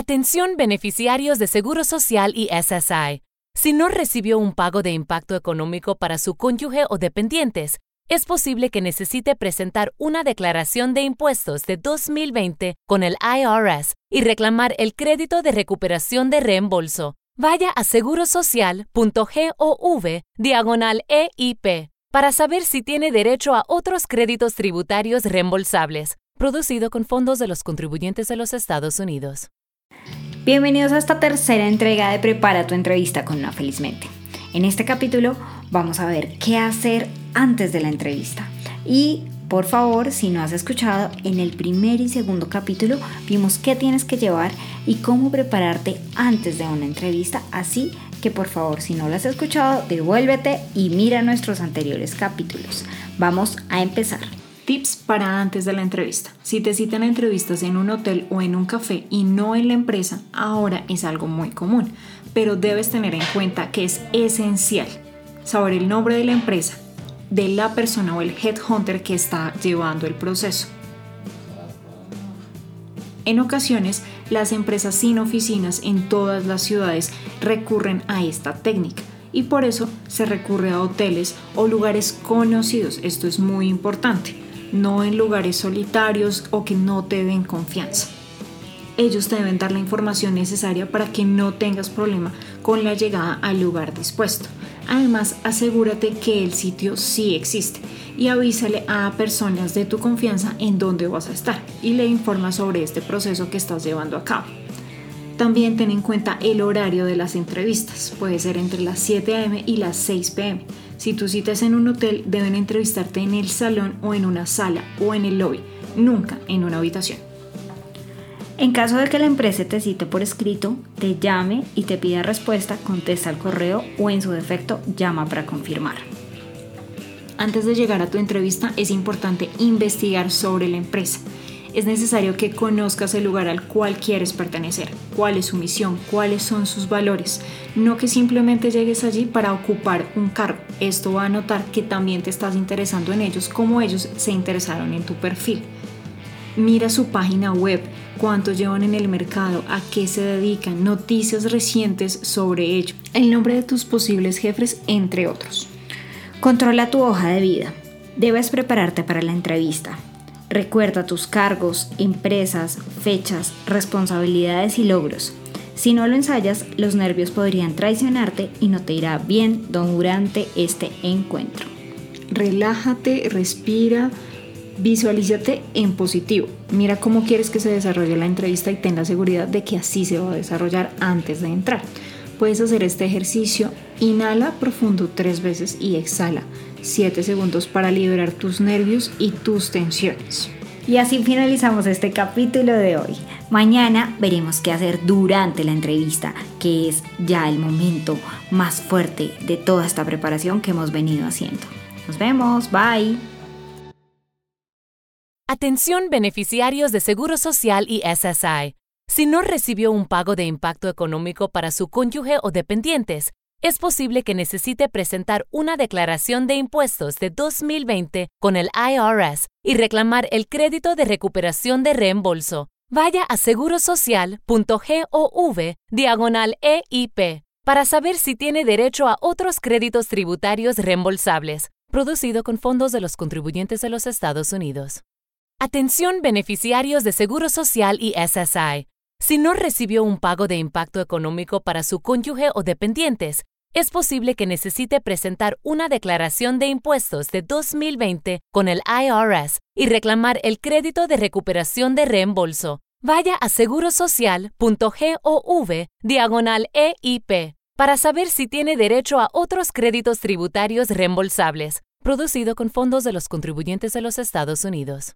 Atención beneficiarios de Seguro Social y SSI. Si no recibió un pago de impacto económico para su cónyuge o dependientes, es posible que necesite presentar una declaración de impuestos de 2020 con el IRS y reclamar el crédito de recuperación de reembolso. Vaya a segurosocial.gov diagonal EIP para saber si tiene derecho a otros créditos tributarios reembolsables, producido con fondos de los contribuyentes de los Estados Unidos. Bienvenidos a esta tercera entrega de Prepara tu entrevista con una felizmente. En este capítulo vamos a ver qué hacer antes de la entrevista. Y por favor, si no has escuchado, en el primer y segundo capítulo vimos qué tienes que llevar y cómo prepararte antes de una entrevista. Así que por favor, si no lo has escuchado, devuélvete y mira nuestros anteriores capítulos. Vamos a empezar. Tips para antes de la entrevista. Si te citan entrevistas en un hotel o en un café y no en la empresa, ahora es algo muy común, pero debes tener en cuenta que es esencial saber el nombre de la empresa, de la persona o el headhunter que está llevando el proceso. En ocasiones, las empresas sin oficinas en todas las ciudades recurren a esta técnica y por eso se recurre a hoteles o lugares conocidos. Esto es muy importante no en lugares solitarios o que no te den confianza. Ellos te deben dar la información necesaria para que no tengas problema con la llegada al lugar dispuesto. Además, asegúrate que el sitio sí existe y avísale a personas de tu confianza en dónde vas a estar y le informa sobre este proceso que estás llevando a cabo. También ten en cuenta el horario de las entrevistas, puede ser entre las 7 am y las 6 pm si tú citas en un hotel, deben entrevistarte en el salón o en una sala o en el lobby, nunca en una habitación. En caso de que la empresa te cite por escrito, te llame y te pida respuesta, contesta al correo o en su defecto llama para confirmar. Antes de llegar a tu entrevista es importante investigar sobre la empresa es necesario que conozcas el lugar al cual quieres pertenecer, cuál es su misión, cuáles son sus valores, no que simplemente llegues allí para ocupar un cargo. Esto va a notar que también te estás interesando en ellos como ellos se interesaron en tu perfil. Mira su página web, cuánto llevan en el mercado, a qué se dedican, noticias recientes sobre ello, el nombre de tus posibles jefes, entre otros. Controla tu hoja de vida. Debes prepararte para la entrevista. Recuerda tus cargos, empresas, fechas, responsabilidades y logros. Si no lo ensayas, los nervios podrían traicionarte y no te irá bien durante este encuentro. Relájate, respira, visualízate en positivo. Mira cómo quieres que se desarrolle la entrevista y ten la seguridad de que así se va a desarrollar antes de entrar. Puedes hacer este ejercicio, inhala profundo tres veces y exhala 7 segundos para liberar tus nervios y tus tensiones. Y así finalizamos este capítulo de hoy. Mañana veremos qué hacer durante la entrevista, que es ya el momento más fuerte de toda esta preparación que hemos venido haciendo. Nos vemos, bye. Atención beneficiarios de Seguro Social y SSI. Si no recibió un pago de impacto económico para su cónyuge o dependientes, es posible que necesite presentar una declaración de impuestos de 2020 con el IRS y reclamar el crédito de recuperación de reembolso. Vaya a segurosocial.gov diagonal EIP para saber si tiene derecho a otros créditos tributarios reembolsables, producido con fondos de los contribuyentes de los Estados Unidos. Atención beneficiarios de Seguro Social y SSI. Si no recibió un pago de impacto económico para su cónyuge o dependientes, es posible que necesite presentar una declaración de impuestos de 2020 con el IRS y reclamar el crédito de recuperación de reembolso. Vaya a segurosocial.gov diagonal EIP para saber si tiene derecho a otros créditos tributarios reembolsables, producido con fondos de los contribuyentes de los Estados Unidos.